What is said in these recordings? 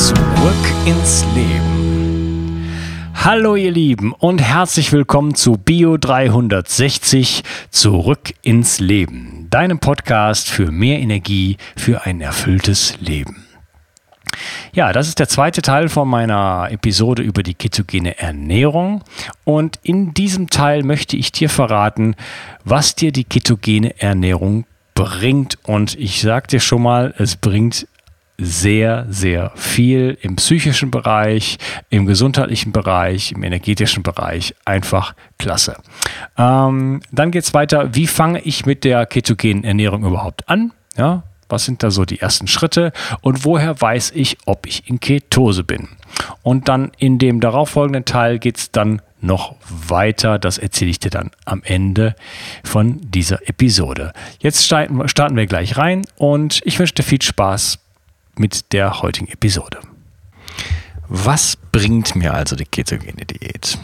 Zurück ins Leben. Hallo ihr Lieben und herzlich willkommen zu Bio 360 Zurück ins Leben, deinem Podcast für mehr Energie für ein erfülltes Leben. Ja, das ist der zweite Teil von meiner Episode über die ketogene Ernährung. Und in diesem Teil möchte ich dir verraten, was dir die ketogene Ernährung bringt. Und ich sage dir schon mal, es bringt sehr, sehr viel im psychischen Bereich, im gesundheitlichen Bereich, im energetischen Bereich. Einfach klasse. Ähm, dann geht es weiter. Wie fange ich mit der ketogenen Ernährung überhaupt an? Ja, was sind da so die ersten Schritte und woher weiß ich, ob ich in Ketose bin? Und dann in dem darauffolgenden Teil geht es dann noch weiter. Das erzähle ich dir dann am Ende von dieser Episode. Jetzt starten wir gleich rein und ich wünsche dir viel Spaß mit der heutigen Episode. Was bringt mir also die ketogene Diät?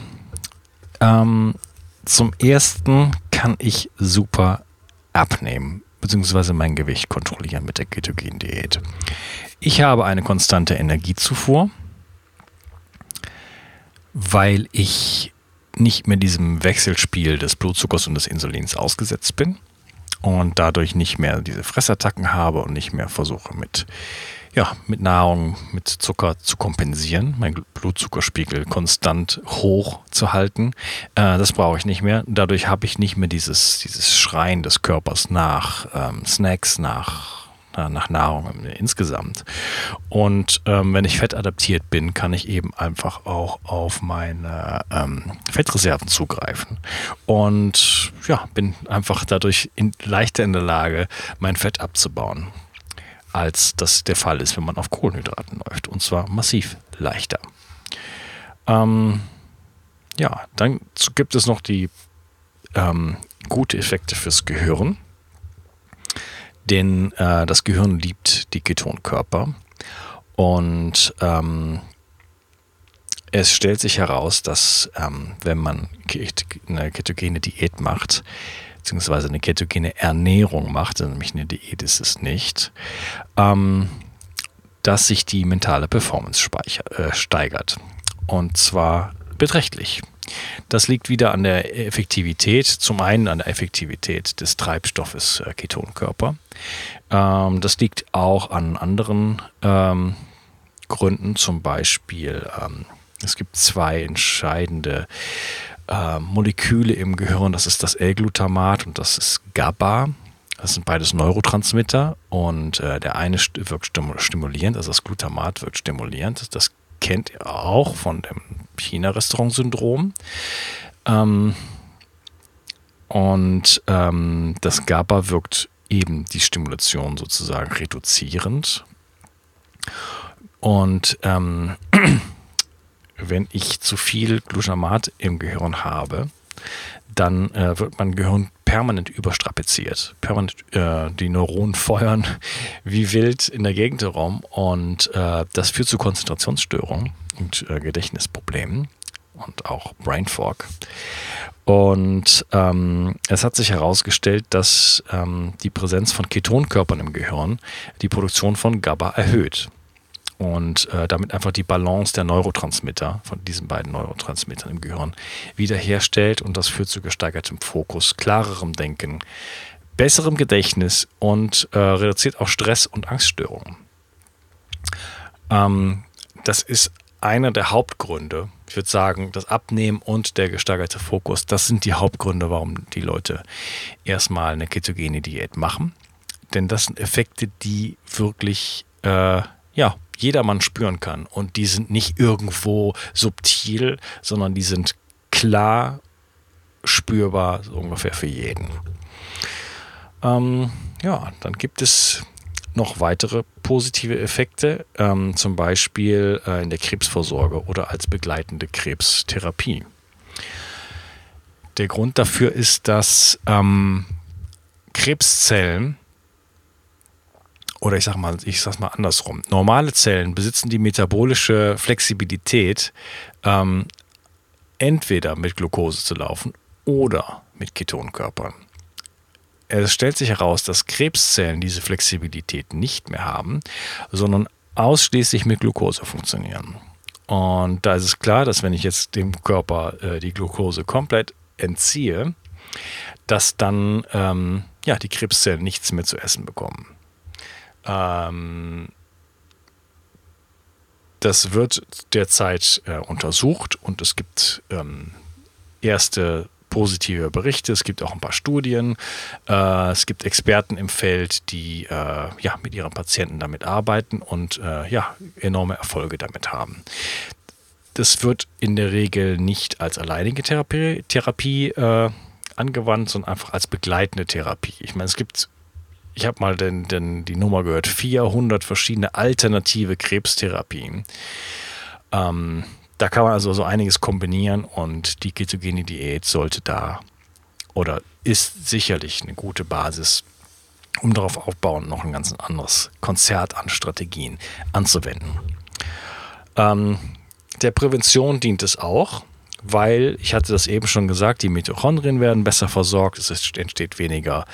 Ähm, zum ersten kann ich super abnehmen bzw. mein Gewicht kontrollieren mit der ketogenen Diät. Ich habe eine konstante Energiezufuhr weil ich nicht mehr diesem Wechselspiel des Blutzuckers und des Insulins ausgesetzt bin und dadurch nicht mehr diese Fressattacken habe und nicht mehr versuche mit, ja, mit Nahrung, mit Zucker zu kompensieren, meinen Blutzuckerspiegel konstant hoch zu halten. Äh, das brauche ich nicht mehr. Dadurch habe ich nicht mehr dieses, dieses Schreien des Körpers nach ähm, Snacks, nach äh, nach Nahrung insgesamt. Und ähm, wenn ich fettadaptiert bin, kann ich eben einfach auch auf meine ähm, Fettreserven zugreifen. Und ja, bin einfach dadurch in, leichter in der Lage, mein Fett abzubauen, als das der Fall ist, wenn man auf Kohlenhydraten läuft. Und zwar massiv leichter. Ähm, ja, dann gibt es noch die ähm, gute Effekte fürs Gehirn denn äh, das Gehirn liebt die Ketonkörper und ähm, es stellt sich heraus, dass ähm, wenn man eine ketogene Diät macht, beziehungsweise eine ketogene Ernährung macht, also nämlich eine Diät ist es nicht, ähm, dass sich die mentale Performance speicher, äh, steigert. Und zwar beträchtlich. Das liegt wieder an der Effektivität, zum einen an der Effektivität des Treibstoffes äh, Ketonkörper. Ähm, das liegt auch an anderen ähm, Gründen, zum Beispiel ähm, es gibt zwei entscheidende äh, Moleküle im Gehirn, das ist das L-Glutamat und das ist GABA. Das sind beides Neurotransmitter und äh, der eine wirkt stimulierend, also das Glutamat wirkt stimulierend. Das kennt ihr auch von dem China-Restaurant-Syndrom. Ähm, und ähm, das GABA wirkt eben die Stimulation sozusagen reduzierend. Und ähm, wenn ich zu viel Glutamat im Gehirn habe, dann äh, wird mein Gehirn permanent überstrapaziert. Permanent äh, die Neuronen feuern wie wild in der Gegend herum und äh, das führt zu Konzentrationsstörungen und äh, Gedächtnisproblemen und auch Brain Fog. Und ähm, es hat sich herausgestellt, dass ähm, die Präsenz von Ketonkörpern im Gehirn die Produktion von GABA erhöht und äh, damit einfach die Balance der Neurotransmitter von diesen beiden Neurotransmittern im Gehirn wiederherstellt und das führt zu gesteigertem Fokus, klarerem Denken, besserem Gedächtnis und äh, reduziert auch Stress und Angststörungen. Ähm, das ist einer der Hauptgründe. Ich würde sagen, das Abnehmen und der gesteigerte Fokus, das sind die Hauptgründe, warum die Leute erstmal eine ketogene Diät machen. Denn das sind Effekte, die wirklich äh, ja, jedermann spüren kann. Und die sind nicht irgendwo subtil, sondern die sind klar spürbar, so ungefähr für jeden. Ähm, ja, dann gibt es noch weitere positive Effekte, ähm, zum Beispiel äh, in der Krebsvorsorge oder als begleitende Krebstherapie. Der Grund dafür ist, dass ähm, Krebszellen oder ich sag mal, ich sag's mal andersrum. Normale Zellen besitzen die metabolische Flexibilität, ähm, entweder mit Glucose zu laufen oder mit Ketonkörpern. Es stellt sich heraus, dass Krebszellen diese Flexibilität nicht mehr haben, sondern ausschließlich mit Glucose funktionieren. Und da ist es klar, dass wenn ich jetzt dem Körper äh, die Glucose komplett entziehe, dass dann ähm, ja, die Krebszellen nichts mehr zu essen bekommen. Ähm, das wird derzeit äh, untersucht und es gibt ähm, erste positive Berichte. Es gibt auch ein paar Studien. Äh, es gibt Experten im Feld, die äh, ja, mit ihren Patienten damit arbeiten und äh, ja, enorme Erfolge damit haben. Das wird in der Regel nicht als alleinige Therapie, Therapie äh, angewandt, sondern einfach als begleitende Therapie. Ich meine, es gibt ich habe mal den, den, die Nummer gehört, 400 verschiedene alternative Krebstherapien. Ähm, da kann man also so einiges kombinieren und die ketogene Diät sollte da oder ist sicherlich eine gute Basis, um darauf aufbauen, noch ein ganz anderes Konzert an Strategien anzuwenden. Ähm, der Prävention dient es auch, weil, ich hatte das eben schon gesagt, die Mitochondrien werden besser versorgt, es entsteht weniger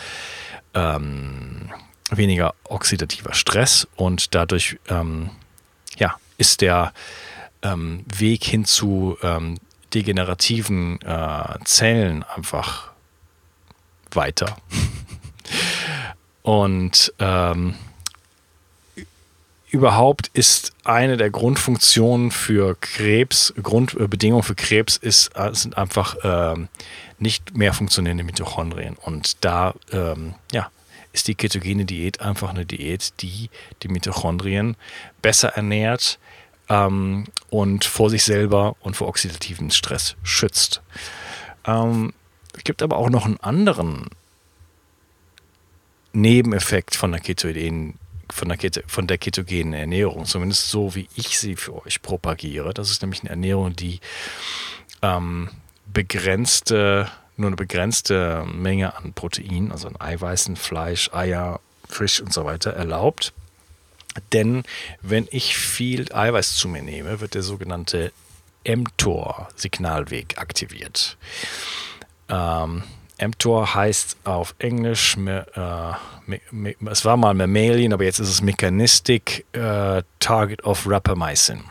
ähm, weniger oxidativer Stress und dadurch ähm, ja, ist der ähm, Weg hin zu ähm, degenerativen äh, Zellen einfach weiter. und ähm, überhaupt ist eine der Grundfunktionen für Krebs, Grundbedingungen für Krebs ist, äh, sind einfach ähm, nicht mehr funktionierende Mitochondrien. Und da ähm, ja, ist die ketogene Diät einfach eine Diät, die die Mitochondrien besser ernährt ähm, und vor sich selber und vor oxidativen Stress schützt. Ähm, es gibt aber auch noch einen anderen Nebeneffekt von der ketogenen von der, Keto, von der ketogenen Ernährung, zumindest so wie ich sie für euch propagiere. Das ist nämlich eine Ernährung, die ähm, begrenzte, nur eine begrenzte Menge an Protein, also an Eiweißen, Fleisch, Eier, Fisch und so weiter erlaubt. Denn wenn ich viel Eiweiß zu mir nehme, wird der sogenannte mTOR-Signalweg aktiviert. Ähm, mTOR heißt auf Englisch, äh, es war mal Mammalian, aber jetzt ist es Mechanistic äh, Target of Rapamycin.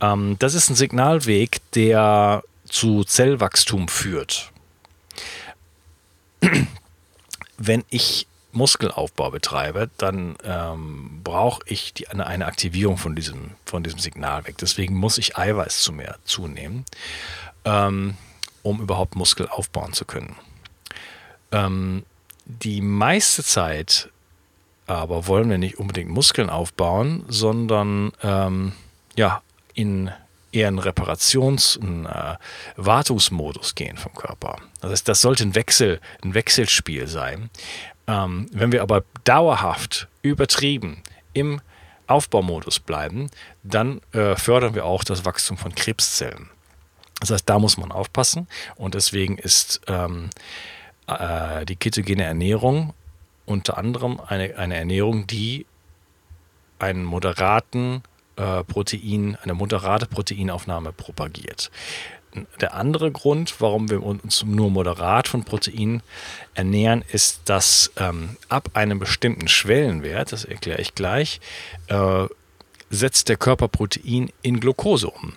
Ähm, das ist ein Signalweg, der zu Zellwachstum führt. Wenn ich Muskelaufbau betreibe, dann ähm, brauche ich die, eine, eine, Aktivierung von diesem, von diesem Signalweg. Deswegen muss ich Eiweiß zu mehr zunehmen, ähm, um überhaupt Muskel aufbauen zu können. Ähm, die meiste Zeit aber wollen wir nicht unbedingt Muskeln aufbauen, sondern ähm, ja, in eher einen Reparations-, einen äh, Wartungsmodus gehen vom Körper. Das heißt, das sollte ein Wechsel, ein Wechselspiel sein. Ähm, wenn wir aber dauerhaft übertrieben im Aufbaumodus bleiben, dann äh, fördern wir auch das Wachstum von Krebszellen. Das heißt, da muss man aufpassen und deswegen ist ähm, äh, die ketogene Ernährung unter anderem eine, eine Ernährung, die einen moderaten äh, Protein, eine moderate Proteinaufnahme propagiert. Der andere Grund, warum wir uns nur moderat von Protein ernähren, ist, dass ähm, ab einem bestimmten Schwellenwert, das erkläre ich gleich, äh, setzt der Körper Protein in Glucose um.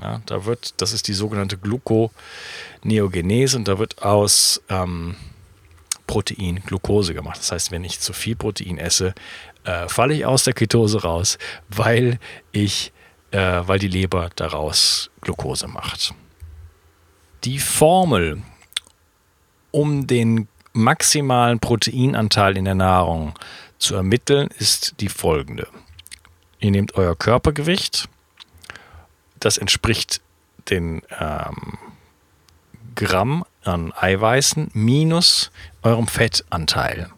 Ja, da wird, das ist die sogenannte Gluconeogenese und da wird aus ähm, Protein Glucose gemacht. Das heißt, wenn ich zu viel Protein esse, äh, falle ich aus der Ketose raus, weil ich, äh, weil die Leber daraus Glucose macht. Die Formel, um den maximalen Proteinanteil in der Nahrung zu ermitteln, ist die folgende. Ihr nehmt euer Körpergewicht, das entspricht den ähm, Gramm an Eiweißen minus eurem Fettanteil.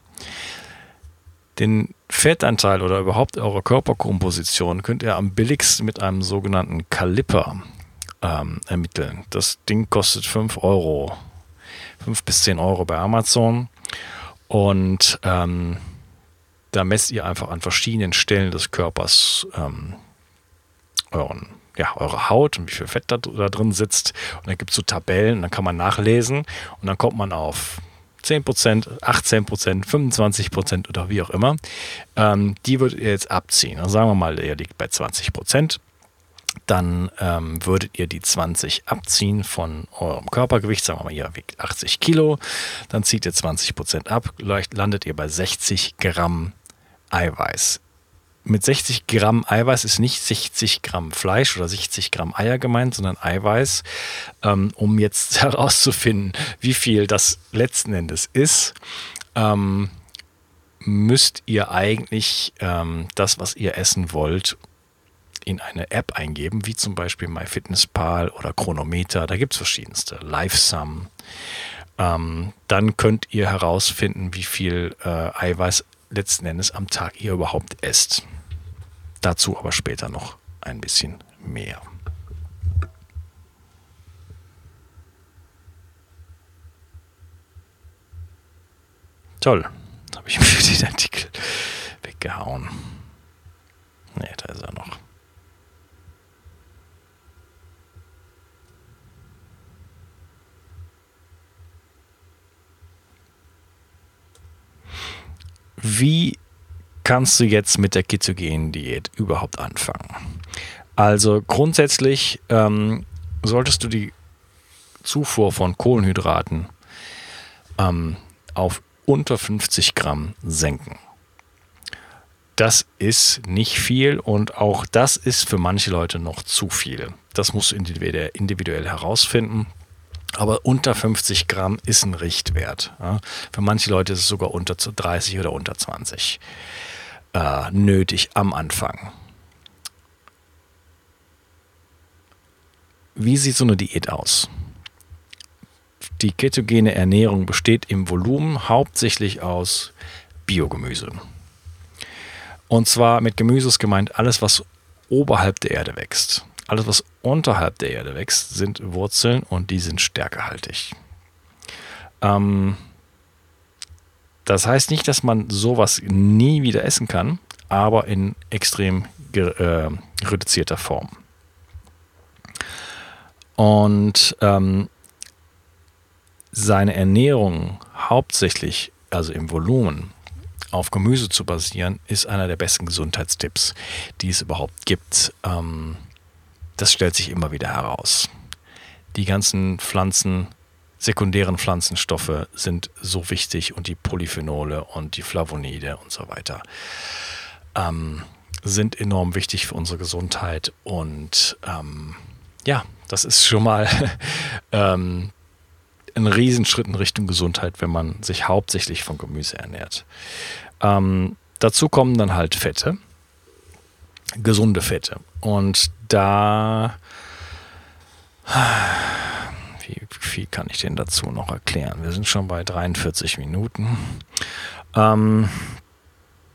Den Fettanteil oder überhaupt eure Körperkomposition könnt ihr am billigsten mit einem sogenannten Kaliper ähm, ermitteln. Das Ding kostet 5 Euro, 5 bis 10 Euro bei Amazon. Und ähm, da messt ihr einfach an verschiedenen Stellen des Körpers ähm, euren, ja, eure Haut und wie viel Fett da, da drin sitzt. Und dann gibt es so Tabellen, dann kann man nachlesen und dann kommt man auf 10%, 18%, 25% oder wie auch immer. Ähm, die würdet ihr jetzt abziehen. Also sagen wir mal, ihr liegt bei 20%. Dann ähm, würdet ihr die 20 abziehen von eurem Körpergewicht. Sagen wir mal, ihr wiegt 80 Kilo. Dann zieht ihr 20% ab. Landet ihr bei 60 Gramm Eiweiß mit 60 Gramm Eiweiß ist nicht 60 Gramm Fleisch oder 60 Gramm Eier gemeint, sondern Eiweiß, ähm, um jetzt herauszufinden, wie viel das letzten Endes ist. Ähm, müsst ihr eigentlich ähm, das, was ihr essen wollt, in eine App eingeben, wie zum Beispiel MyFitnessPal oder Chronometer. Da gibt es verschiedenste. LiveSum. Ähm, dann könnt ihr herausfinden, wie viel äh, Eiweiß letzten Endes am Tag ihr überhaupt esst. Dazu aber später noch ein bisschen mehr. Toll. Habe ich mir den Artikel weggehauen. Ne, da ist er noch. Wie kannst du jetzt mit der ketogenen Diät überhaupt anfangen? Also grundsätzlich ähm, solltest du die Zufuhr von Kohlenhydraten ähm, auf unter 50 Gramm senken. Das ist nicht viel und auch das ist für manche Leute noch zu viel. Das musst du individuell herausfinden. Aber unter 50 Gramm ist ein Richtwert. Für manche Leute ist es sogar unter 30 oder unter 20 äh, nötig am Anfang. Wie sieht so eine Diät aus? Die ketogene Ernährung besteht im Volumen hauptsächlich aus Biogemüse. Und zwar mit Gemüse ist gemeint alles, was oberhalb der Erde wächst. Alles, was unterhalb der Erde wächst, sind Wurzeln und die sind stärkehaltig. Ähm, das heißt nicht, dass man sowas nie wieder essen kann, aber in extrem äh, reduzierter Form. Und ähm, seine Ernährung hauptsächlich, also im Volumen, auf Gemüse zu basieren, ist einer der besten Gesundheitstipps, die es überhaupt gibt. Ähm, das stellt sich immer wieder heraus. Die ganzen Pflanzen sekundären Pflanzenstoffe sind so wichtig und die Polyphenole und die Flavonide und so weiter ähm, sind enorm wichtig für unsere Gesundheit und ähm, ja, das ist schon mal ähm, ein Riesenschritt in Richtung Gesundheit, wenn man sich hauptsächlich von Gemüse ernährt. Ähm, dazu kommen dann halt Fette, gesunde Fette. Und da wie viel kann ich denn dazu noch erklären? Wir sind schon bei 43 Minuten. Ähm,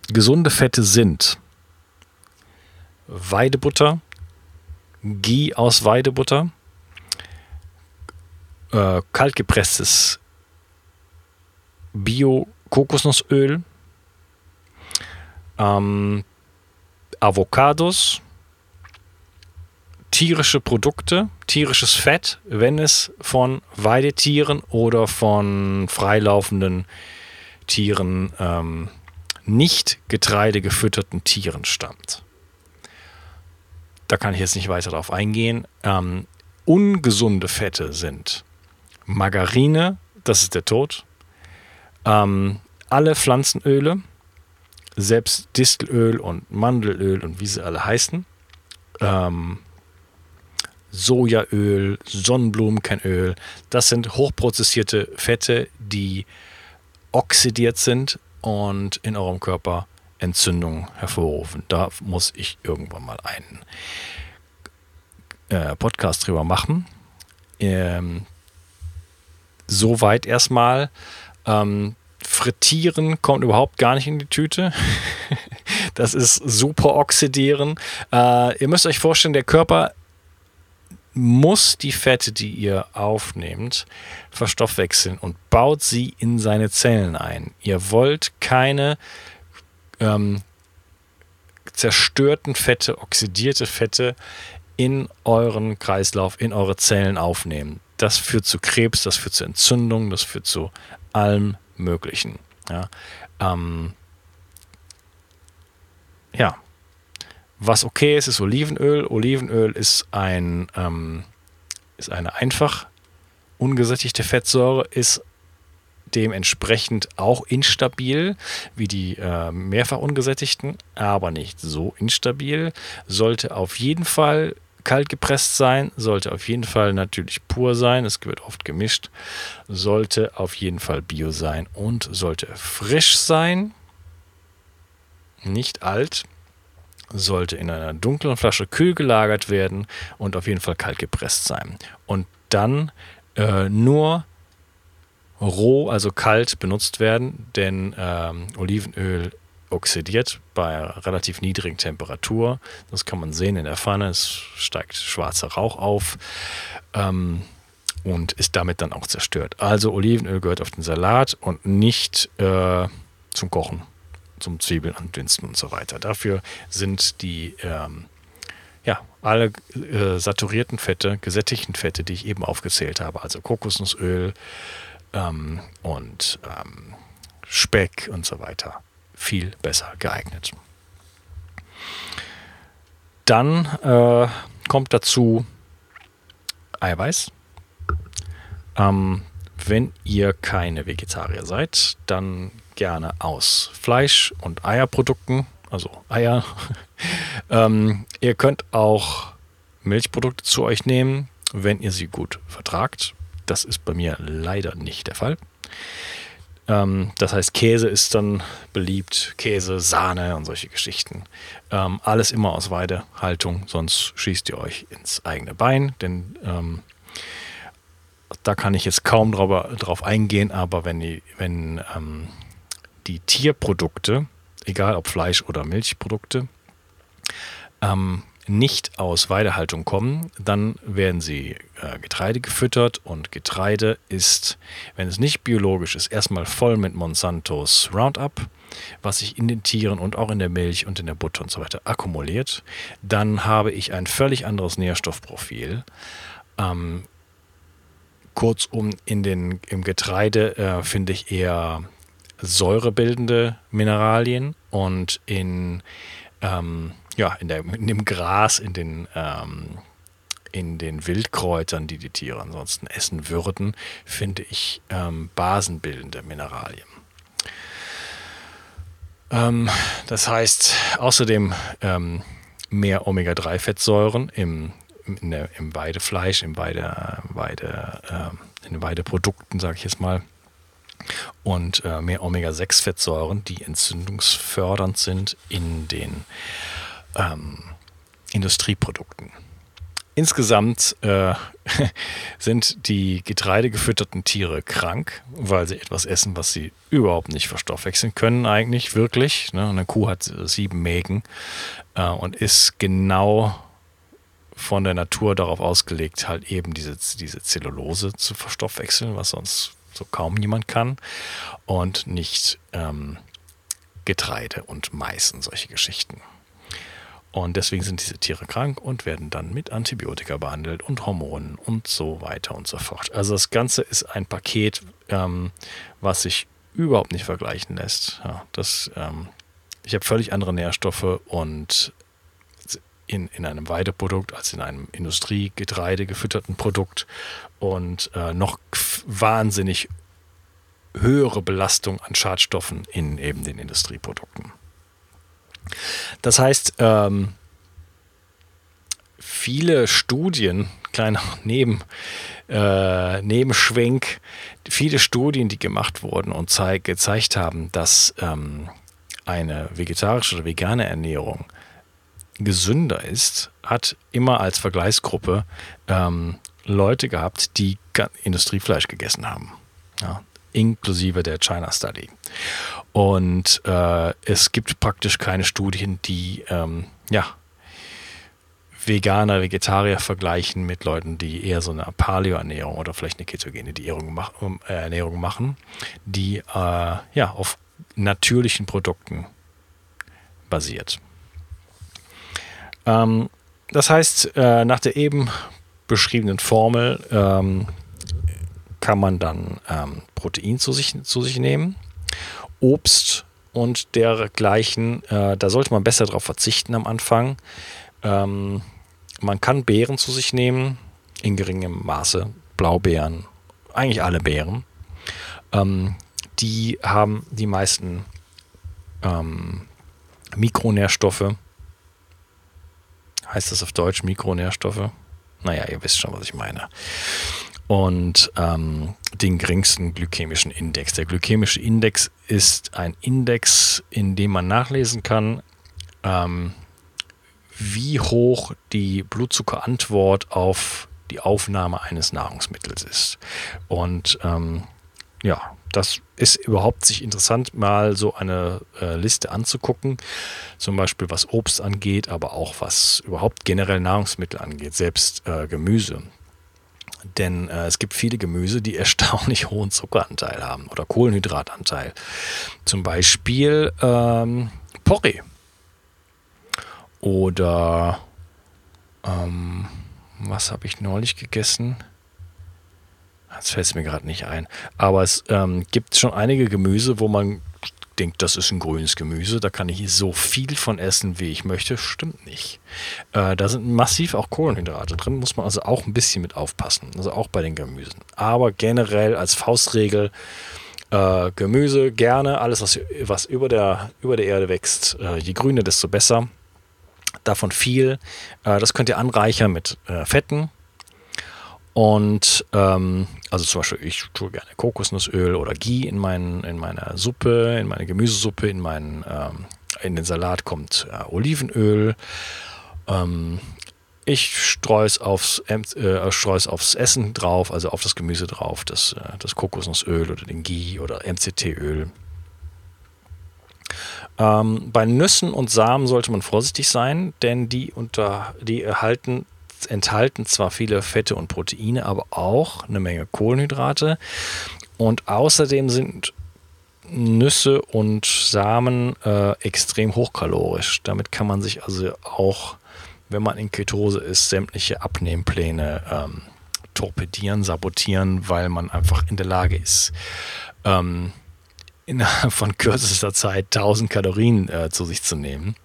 gesunde Fette sind Weidebutter, Ghee aus Weidebutter, äh, kaltgepresstes Bio-Kokosnussöl, ähm, Avocados, tierische Produkte, tierisches Fett, wenn es von Weidetieren oder von freilaufenden Tieren, ähm, nicht getreidegefütterten Tieren stammt. Da kann ich jetzt nicht weiter darauf eingehen. Ähm, ungesunde Fette sind Margarine, das ist der Tod, ähm, alle Pflanzenöle, selbst Distelöl und Mandelöl und wie sie alle heißen, ähm, Sojaöl, Sonnenblumenkernöl. Das sind hochprozessierte Fette, die oxidiert sind und in eurem Körper Entzündungen hervorrufen. Da muss ich irgendwann mal einen äh, Podcast drüber machen. Ähm, Soweit erstmal. Ähm, Frittieren kommt überhaupt gar nicht in die Tüte. Das ist super oxidieren. Äh, ihr müsst euch vorstellen, der Körper muss die Fette, die ihr aufnehmt, verstoffwechseln und baut sie in seine Zellen ein. Ihr wollt keine ähm, zerstörten Fette, oxidierte Fette in euren Kreislauf, in eure Zellen aufnehmen. Das führt zu Krebs, das führt zu Entzündungen, das führt zu allem Möglichen. Ja, ähm, ja. Was okay ist, ist Olivenöl. Olivenöl ist ein ähm, ist eine einfach ungesättigte Fettsäure, ist dementsprechend auch instabil wie die äh, mehrfach ungesättigten, aber nicht so instabil. Sollte auf jeden Fall kalt gepresst sein, sollte auf jeden Fall natürlich pur sein, es wird oft gemischt, sollte auf jeden Fall bio sein und sollte frisch sein, nicht alt, sollte in einer dunklen Flasche kühl gelagert werden und auf jeden Fall kalt gepresst sein. Und dann äh, nur roh, also kalt benutzt werden, denn ähm, Olivenöl oxidiert bei relativ niedrigen Temperatur. Das kann man sehen in der Pfanne. Es steigt schwarzer Rauch auf ähm, und ist damit dann auch zerstört. Also Olivenöl gehört auf den Salat und nicht äh, zum Kochen, zum Zwiebeln andünsten und so weiter. Dafür sind die ähm, ja, alle äh, saturierten Fette, gesättigten Fette, die ich eben aufgezählt habe, also Kokosnussöl ähm, und ähm, Speck und so weiter, viel besser geeignet. Dann äh, kommt dazu Eiweiß. Ähm, wenn ihr keine Vegetarier seid, dann gerne aus Fleisch- und Eierprodukten, also Eier. ähm, ihr könnt auch Milchprodukte zu euch nehmen, wenn ihr sie gut vertragt. Das ist bei mir leider nicht der Fall. Ähm, das heißt, Käse ist dann beliebt, Käse, Sahne und solche Geschichten. Ähm, alles immer aus Weidehaltung, sonst schießt ihr euch ins eigene Bein, denn ähm, da kann ich jetzt kaum drauf, drauf eingehen, aber wenn die, wenn, ähm, die Tierprodukte, egal ob Fleisch oder Milchprodukte, ähm, nicht aus Weidehaltung kommen, dann werden sie äh, Getreide gefüttert und Getreide ist, wenn es nicht biologisch ist, erstmal voll mit Monsantos Roundup, was sich in den Tieren und auch in der Milch und in der Butter und so weiter akkumuliert. Dann habe ich ein völlig anderes Nährstoffprofil. Ähm, kurzum, in den, im Getreide äh, finde ich eher säurebildende Mineralien und in ähm, ja, in, der, in dem Gras, in den, ähm, in den Wildkräutern, die die Tiere ansonsten essen würden, finde ich ähm, basenbildende Mineralien. Ähm, das heißt außerdem ähm, mehr Omega-3-Fettsäuren im, im Weidefleisch, im Weide, Weide, äh, in den Weideprodukten, sage ich jetzt mal und äh, mehr Omega-6-Fettsäuren, die entzündungsfördernd sind in den ähm, Industrieprodukten. Insgesamt äh, sind die getreidegefütterten Tiere krank, weil sie etwas essen, was sie überhaupt nicht verstoffwechseln können, eigentlich wirklich. Ne? Eine Kuh hat sieben Mägen äh, und ist genau von der Natur darauf ausgelegt, halt eben diese, diese Zellulose zu verstoffwechseln, was sonst so kaum jemand kann. Und nicht ähm, Getreide und Mais und solche Geschichten. Und deswegen sind diese Tiere krank und werden dann mit Antibiotika behandelt und Hormonen und so weiter und so fort. Also das Ganze ist ein Paket, ähm, was sich überhaupt nicht vergleichen lässt. Ja, das, ähm, ich habe völlig andere Nährstoffe und in, in einem Weideprodukt als in einem Industriegetreide gefütterten Produkt und äh, noch wahnsinnig höhere Belastung an Schadstoffen in eben den Industrieprodukten. Das heißt, ähm, viele Studien, kleiner Neben, äh, Nebenschwenk, viele Studien, die gemacht wurden und zeig, gezeigt haben, dass ähm, eine vegetarische oder vegane Ernährung gesünder ist, hat immer als Vergleichsgruppe ähm, Leute gehabt, die Industriefleisch gegessen haben. Ja, inklusive der China Study. Und äh, es gibt praktisch keine Studien, die ähm, ja, Veganer, Vegetarier vergleichen mit Leuten, die eher so eine Paleo-Ernährung oder vielleicht eine ketogene Ernährung, mach, äh, Ernährung machen, die äh, ja auf natürlichen Produkten basiert. Ähm, das heißt, äh, nach der eben beschriebenen Formel ähm, kann man dann ähm, Protein zu sich, zu sich nehmen, Obst und dergleichen. Äh, da sollte man besser darauf verzichten am Anfang. Ähm, man kann Beeren zu sich nehmen, in geringem Maße. Blaubeeren, eigentlich alle Beeren. Ähm, die haben die meisten ähm, Mikronährstoffe. Heißt das auf Deutsch Mikronährstoffe? Naja, ihr wisst schon, was ich meine. Und ähm, den geringsten glykämischen Index. Der glykämische Index ist ein Index, in dem man nachlesen kann, ähm, wie hoch die Blutzuckerantwort auf die Aufnahme eines Nahrungsmittels ist. Und ähm, ja, das ist überhaupt sich interessant, mal so eine äh, Liste anzugucken. Zum Beispiel was Obst angeht, aber auch was überhaupt generell Nahrungsmittel angeht, selbst äh, Gemüse. Denn äh, es gibt viele Gemüse, die erstaunlich hohen Zuckeranteil haben oder Kohlenhydratanteil. Zum Beispiel ähm, Porree. Oder ähm, was habe ich neulich gegessen? Jetzt fällt es mir gerade nicht ein. Aber es ähm, gibt schon einige Gemüse, wo man denkt, das ist ein grünes Gemüse, da kann ich so viel von essen, wie ich möchte. Stimmt nicht. Äh, da sind massiv auch Kohlenhydrate drin, muss man also auch ein bisschen mit aufpassen. Also auch bei den Gemüsen. Aber generell als Faustregel äh, Gemüse gerne, alles, was, was über, der, über der Erde wächst, äh, je grüner, desto besser. Davon viel. Äh, das könnt ihr anreichern mit Fetten und ähm, also zum Beispiel, ich tue gerne Kokosnussöl oder Ghee in, mein, in meine Suppe, in meine Gemüsesuppe, in meinen, ähm, in den Salat kommt äh, Olivenöl. Ähm, ich streue es aufs, äh, aufs Essen drauf, also auf das Gemüse drauf, das, äh, das Kokosnussöl oder den Ghee oder MCT-Öl. Ähm, bei Nüssen und Samen sollte man vorsichtig sein, denn die, unter, die erhalten enthalten zwar viele Fette und Proteine, aber auch eine Menge Kohlenhydrate. Und außerdem sind Nüsse und Samen äh, extrem hochkalorisch. Damit kann man sich also auch, wenn man in Ketose ist, sämtliche Abnehmpläne ähm, torpedieren, sabotieren, weil man einfach in der Lage ist, ähm, innerhalb von kürzester Zeit 1000 Kalorien äh, zu sich zu nehmen,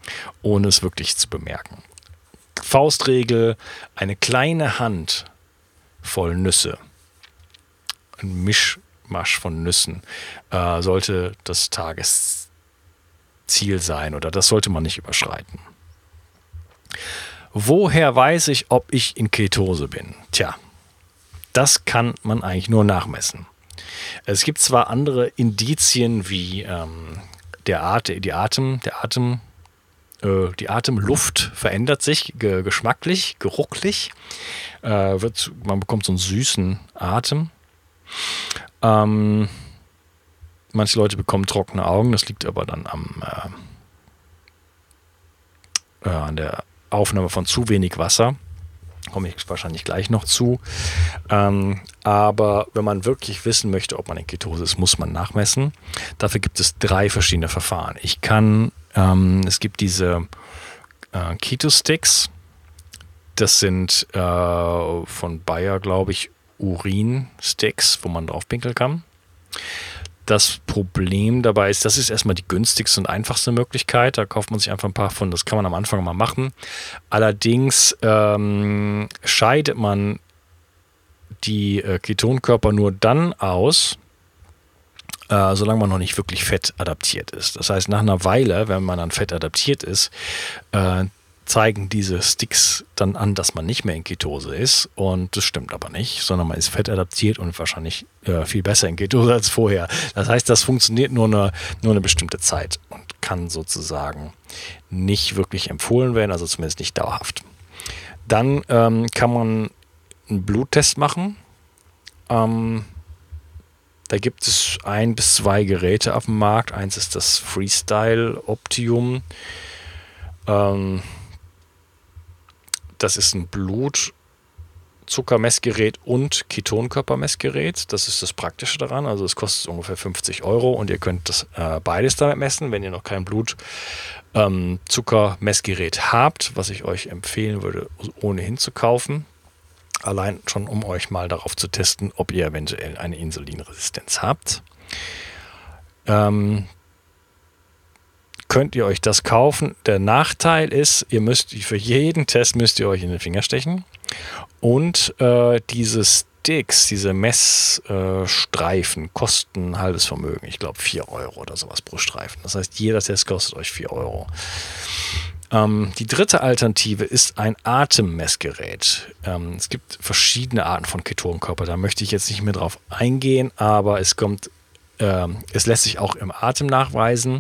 ohne es wirklich zu bemerken. Faustregel, eine kleine Hand voll Nüsse, ein Mischmasch von Nüssen, äh, sollte das Tagesziel sein oder das sollte man nicht überschreiten. Woher weiß ich, ob ich in Ketose bin? Tja, das kann man eigentlich nur nachmessen. Es gibt zwar andere Indizien wie ähm, der At die Atem, der Atem, die Atemluft verändert sich ge geschmacklich, geruchlich. Äh, wird, man bekommt so einen süßen Atem. Ähm, manche Leute bekommen trockene Augen, das liegt aber dann am, äh, äh an der Aufnahme von zu wenig Wasser. Komme ich wahrscheinlich gleich noch zu. Ähm, aber wenn man wirklich wissen möchte, ob man in Ketose ist, muss man nachmessen. Dafür gibt es drei verschiedene Verfahren. Ich kann ähm, es gibt diese äh, Keto-Sticks. Das sind äh, von Bayer, glaube ich, Urin-Sticks, wo man drauf pinkeln kann. Das Problem dabei ist, das ist erstmal die günstigste und einfachste Möglichkeit. Da kauft man sich einfach ein paar von, das kann man am Anfang mal machen. Allerdings ähm, scheidet man die äh, Ketonkörper nur dann aus, äh, solange man noch nicht wirklich fett adaptiert ist. Das heißt, nach einer Weile, wenn man an Fett adaptiert ist, äh, zeigen diese Sticks dann an, dass man nicht mehr in Ketose ist. Und das stimmt aber nicht, sondern man ist fett adaptiert und wahrscheinlich äh, viel besser in Ketose als vorher. Das heißt, das funktioniert nur eine, nur eine bestimmte Zeit und kann sozusagen nicht wirklich empfohlen werden, also zumindest nicht dauerhaft. Dann ähm, kann man einen Bluttest machen. Ähm, Da gibt es ein bis zwei Geräte auf dem Markt. Eins ist das Freestyle Optium. Ähm, das ist ein Blutzuckermessgerät und Ketonkörpermessgerät. Das ist das Praktische daran. Also es kostet ungefähr 50 Euro und ihr könnt das äh, beides damit messen, wenn ihr noch kein Blutzuckermessgerät ähm, habt, was ich euch empfehlen würde, ohnehin zu kaufen. Allein schon, um euch mal darauf zu testen, ob ihr eventuell eine Insulinresistenz habt. Ähm, könnt ihr euch das kaufen. Der Nachteil ist, ihr müsst für jeden Test müsst ihr euch in den Finger stechen. Und äh, diese Sticks, diese Messstreifen äh, kosten ein halbes Vermögen. Ich glaube 4 Euro oder sowas pro Streifen. Das heißt, jeder Test kostet euch 4 Euro. Ähm, die dritte Alternative ist ein Atemmessgerät. Ähm, es gibt verschiedene Arten von Ketonkörper. Da möchte ich jetzt nicht mehr drauf eingehen, aber es kommt, äh, es lässt sich auch im Atem nachweisen.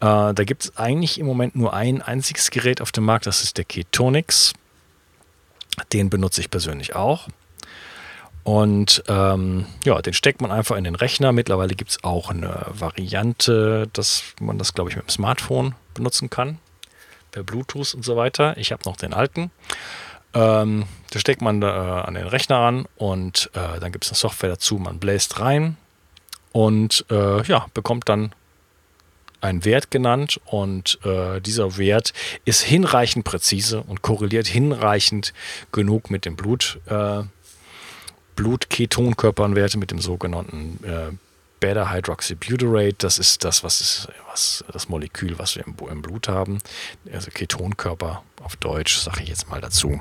Äh, da gibt es eigentlich im Moment nur ein einziges Gerät auf dem Markt, das ist der Ketonix. Den benutze ich persönlich auch. Und ähm, ja, den steckt man einfach in den Rechner. Mittlerweile gibt es auch eine Variante, dass man das, glaube ich, mit dem Smartphone benutzen kann per Bluetooth und so weiter. Ich habe noch den alten. Ähm, da steckt man äh, an den Rechner an und äh, dann gibt es eine Software dazu. Man bläst rein und äh, ja, bekommt dann einen Wert genannt und äh, dieser Wert ist hinreichend präzise und korreliert hinreichend genug mit dem Blut, äh, Blutketonkörpernwerte, mit dem sogenannten äh, Beta-Hydroxybutyrate, das ist das, was, ist, was das Molekül, was wir im, im Blut haben, also Ketonkörper auf Deutsch, sage ich jetzt mal dazu.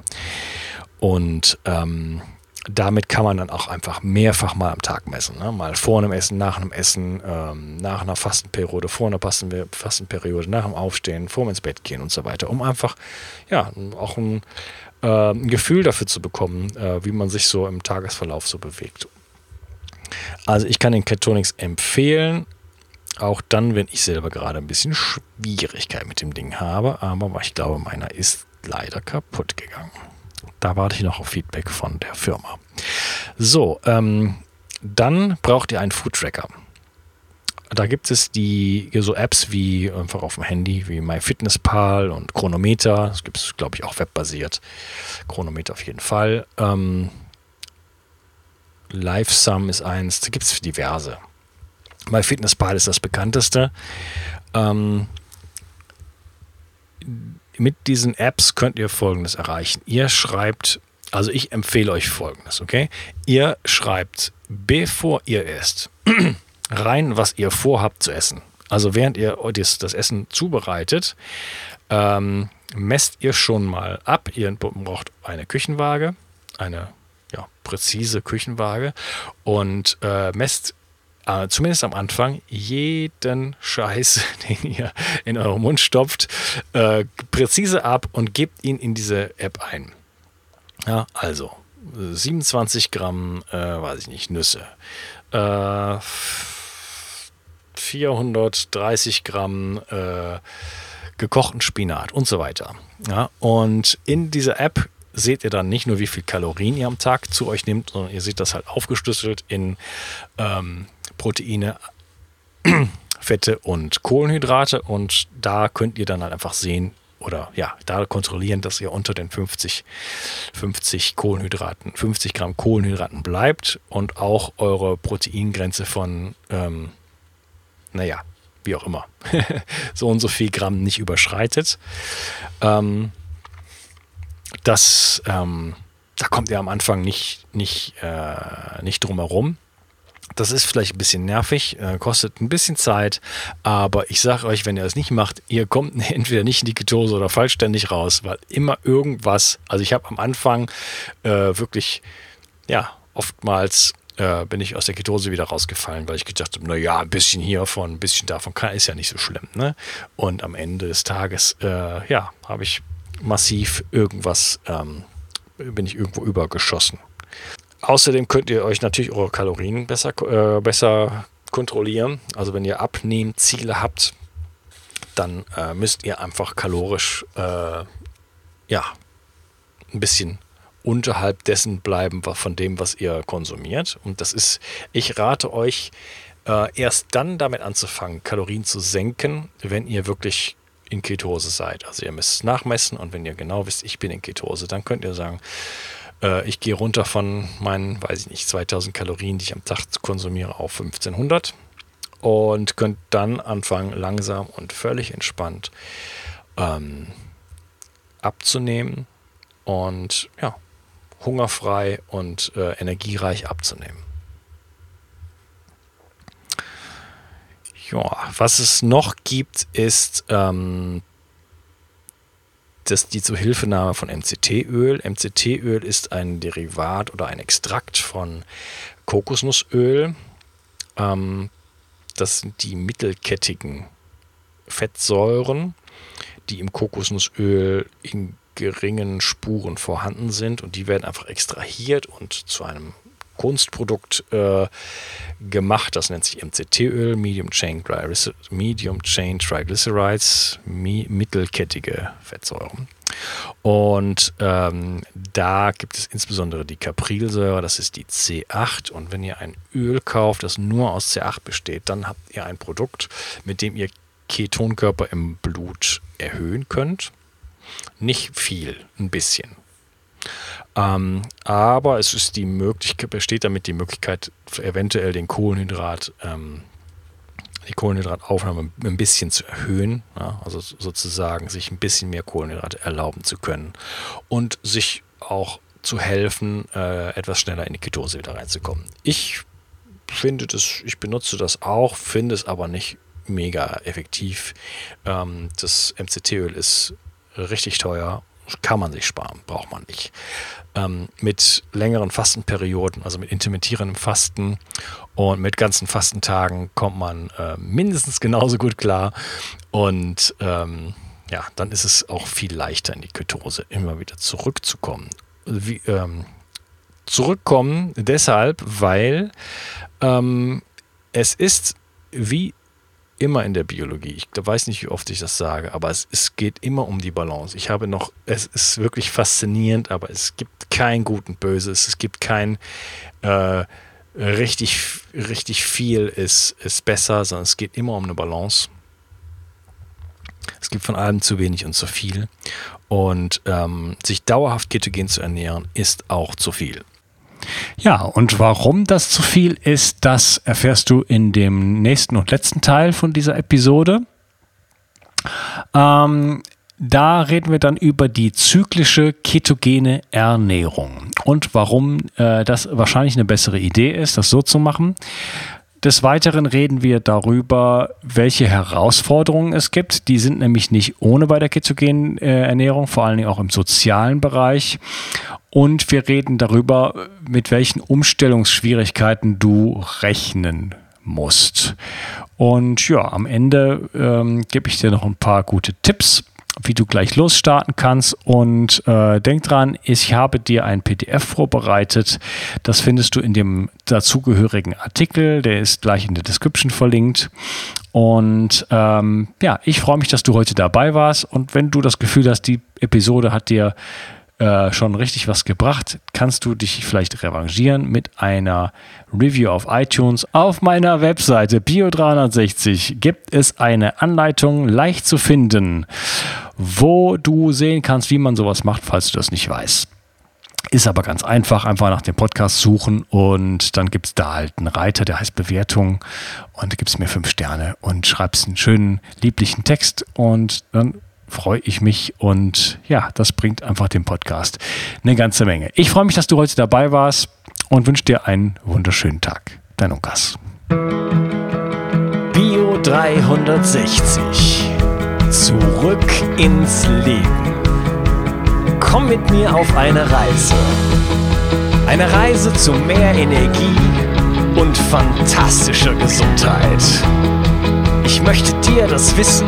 Und ähm, damit kann man dann auch einfach mehrfach mal am Tag messen. Ne? Mal vor einem Essen, nach einem Essen, ähm, nach einer Fastenperiode, vor einer Fastenperiode, nach dem Aufstehen, vor dem ins Bett gehen und so weiter, um einfach ja auch ein, äh, ein Gefühl dafür zu bekommen, äh, wie man sich so im Tagesverlauf so bewegt. Also ich kann den Catonix empfehlen, auch dann, wenn ich selber gerade ein bisschen Schwierigkeit mit dem Ding habe, aber ich glaube, meiner ist leider kaputt gegangen. Da warte ich noch auf Feedback von der Firma. So, ähm, dann braucht ihr einen Food Tracker. Da gibt es die so Apps wie einfach auf dem Handy, wie MyFitnessPal und Chronometer. Das gibt es, glaube ich, auch webbasiert. Chronometer auf jeden Fall. Ähm, LiveSum ist eins, da gibt es diverse. MyFitnessPal ist das bekannteste. Ähm, mit diesen Apps könnt ihr Folgendes erreichen. Ihr schreibt, also ich empfehle euch Folgendes, okay? Ihr schreibt, bevor ihr esst, rein, was ihr vorhabt zu essen. Also während ihr das, das Essen zubereitet, ähm, messt ihr schon mal ab. Ihr braucht eine Küchenwaage, eine ja, präzise Küchenwaage und äh, messt äh, zumindest am Anfang jeden Scheiß, den ihr in euren Mund stopft, äh, präzise ab und gebt ihn in diese App ein. Ja, also 27 Gramm, äh, weiß ich nicht, Nüsse. 430 äh, Gramm äh, gekochten Spinat und so weiter. Ja, und in dieser App seht ihr dann nicht nur, wie viel Kalorien ihr am Tag zu euch nehmt, sondern ihr seht das halt aufgeschlüsselt in ähm, Proteine, Fette und Kohlenhydrate. Und da könnt ihr dann halt einfach sehen, oder ja, da kontrollieren, dass ihr unter den 50, 50 Kohlenhydraten, 50 Gramm Kohlenhydraten bleibt und auch eure Proteingrenze von, ähm, naja, wie auch immer, so und so viel Gramm nicht überschreitet. Ähm, das, ähm, da kommt ihr am Anfang nicht, nicht, äh, nicht drum herum. Das ist vielleicht ein bisschen nervig, äh, kostet ein bisschen Zeit, aber ich sage euch, wenn ihr das nicht macht, ihr kommt entweder nicht in die Ketose oder vollständig raus, weil immer irgendwas, also ich habe am Anfang äh, wirklich, ja, oftmals äh, bin ich aus der Ketose wieder rausgefallen, weil ich gedacht habe, naja, ein bisschen hiervon, ein bisschen davon kann, ist ja nicht so schlimm. Ne? Und am Ende des Tages, äh, ja, habe ich massiv irgendwas, ähm, bin ich irgendwo übergeschossen. Außerdem könnt ihr euch natürlich eure Kalorien besser, äh, besser kontrollieren. Also wenn ihr Abnehmziele habt, dann äh, müsst ihr einfach kalorisch äh, ja, ein bisschen unterhalb dessen bleiben von dem, was ihr konsumiert. Und das ist, ich rate euch, äh, erst dann damit anzufangen, Kalorien zu senken, wenn ihr wirklich in Ketose seid. Also ihr müsst es nachmessen und wenn ihr genau wisst, ich bin in Ketose, dann könnt ihr sagen, äh, ich gehe runter von meinen, weiß ich nicht, 2000 Kalorien, die ich am Tag konsumiere, auf 1500 und könnt dann anfangen, langsam und völlig entspannt ähm, abzunehmen und ja, hungerfrei und äh, energiereich abzunehmen. Ja, was es noch gibt, ist ähm, das, die Zuhilfenahme von MCT-Öl. MCT-Öl ist ein Derivat oder ein Extrakt von Kokosnussöl. Ähm, das sind die mittelkettigen Fettsäuren, die im Kokosnussöl in geringen Spuren vorhanden sind und die werden einfach extrahiert und zu einem Kunstprodukt äh, gemacht. Das nennt sich MCT-Öl, Medium Chain, Medium Chain Triglycerides, mittelkettige Fettsäuren. Und ähm, da gibt es insbesondere die Caprilsäure, das ist die C8. Und wenn ihr ein Öl kauft, das nur aus C8 besteht, dann habt ihr ein Produkt, mit dem ihr Ketonkörper im Blut erhöhen könnt. Nicht viel, ein bisschen. Ähm, aber es ist die Möglichkeit, besteht damit die Möglichkeit, eventuell den Kohlenhydrat, ähm, die Kohlenhydrataufnahme ein bisschen zu erhöhen, ja, also sozusagen sich ein bisschen mehr Kohlenhydrate erlauben zu können und sich auch zu helfen, äh, etwas schneller in die Ketose wieder reinzukommen. Ich finde das, ich benutze das auch, finde es aber nicht mega effektiv. Ähm, das MCT-Öl ist richtig teuer kann man sich sparen, braucht man nicht. Ähm, mit längeren Fastenperioden, also mit intermittierendem Fasten und mit ganzen Fastentagen kommt man äh, mindestens genauso gut klar. Und ähm, ja, dann ist es auch viel leichter in die Ketose immer wieder zurückzukommen. Wie, ähm, zurückkommen deshalb, weil ähm, es ist wie immer in der Biologie. Ich weiß nicht, wie oft ich das sage, aber es, es geht immer um die Balance. Ich habe noch, es ist wirklich faszinierend, aber es gibt kein Gut und Böses. Es gibt kein äh, richtig, richtig viel ist, ist besser, sondern es geht immer um eine Balance. Es gibt von allem zu wenig und zu viel. Und ähm, sich dauerhaft ketogen zu ernähren, ist auch zu viel. Ja, und warum das zu viel ist, das erfährst du in dem nächsten und letzten Teil von dieser Episode. Ähm, da reden wir dann über die zyklische ketogene Ernährung und warum äh, das wahrscheinlich eine bessere Idee ist, das so zu machen. Des Weiteren reden wir darüber, welche Herausforderungen es gibt. Die sind nämlich nicht ohne bei der ketogenen äh, Ernährung, vor allen Dingen auch im sozialen Bereich. Und wir reden darüber, mit welchen Umstellungsschwierigkeiten du rechnen musst. Und ja, am Ende ähm, gebe ich dir noch ein paar gute Tipps wie du gleich losstarten kannst. Und äh, denk dran, ich habe dir ein PDF vorbereitet. Das findest du in dem dazugehörigen Artikel. Der ist gleich in der Description verlinkt. Und ähm, ja, ich freue mich, dass du heute dabei warst. Und wenn du das Gefühl hast, die Episode hat dir äh, schon richtig was gebracht, kannst du dich vielleicht revanchieren mit einer Review auf iTunes. Auf meiner Webseite Bio360 gibt es eine Anleitung leicht zu finden, wo du sehen kannst, wie man sowas macht, falls du das nicht weißt. Ist aber ganz einfach, einfach nach dem Podcast suchen und dann gibt es da halt einen Reiter, der heißt Bewertung und gibt es mir fünf Sterne und schreibst einen schönen, lieblichen Text und dann freue ich mich und ja, das bringt einfach dem Podcast eine ganze Menge. Ich freue mich, dass du heute dabei warst und wünsche dir einen wunderschönen Tag. Dein Unkas. Bio 360. Zurück ins Leben. Komm mit mir auf eine Reise. Eine Reise zu mehr Energie und fantastischer Gesundheit. Ich möchte dir das Wissen